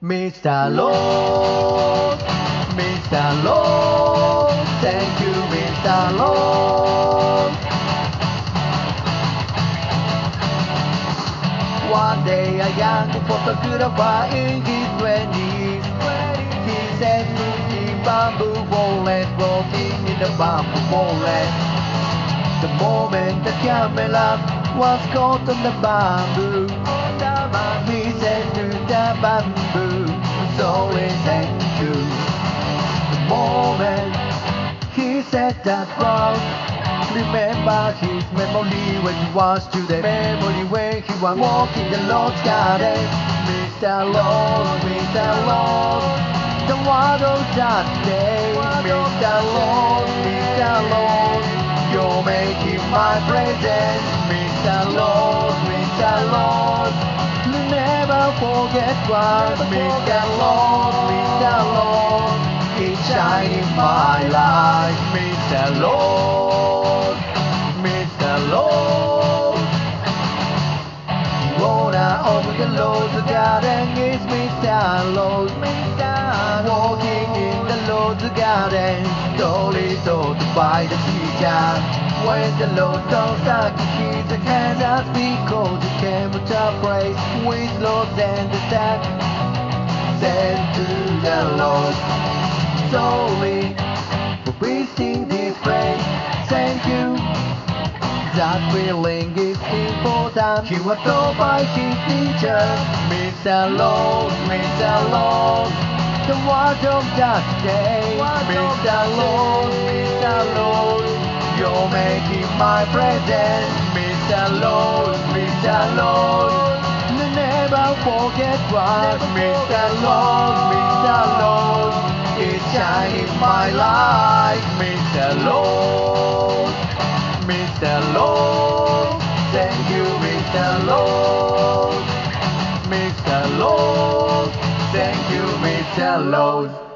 Mr. Rose, Mr. Rose, thank you, Mr. Rose. One day a young photographer in his twenties, he said to see bamboo forest floating in the bamboo forest. The moment the camera was caught on the bamboo, the bamboo, sorry, thank you. The moment he said that word, remember his memory when he was to the memory when he was walking the Lord's garden. Mr. Rose, Mr. Rose, the word of that day. Mr. Rose, Mr. Rose, you're making my present. Mr. Rose, Mr. Rose, forget what Mr. Rose, Mr. Rose, is shining my life. Mr. Rose, Mr. Rose, the owner of the Lord's garden is Mr. Rose, Mr. Walking in the Lord's garden, slowly told by the teacher. When the Lord don't suck his hand as because he came praise with Lord and the staff said to the Lord, sorry for wasting this praise. Thank you. That feeling is important. He was told by his teacher, Mr. Rose, Mr. Rose, the word of that day. Mr. Rose, Mr. Rose, you're making my present. Mr. Rose, Mr. Rose, you never forget what Mr. Rose, Mr. Rose, is shining my light. Mr. Rose, Mr. Rose, thank you, Mr. Rose. Rose, thank you, Mr. Rose.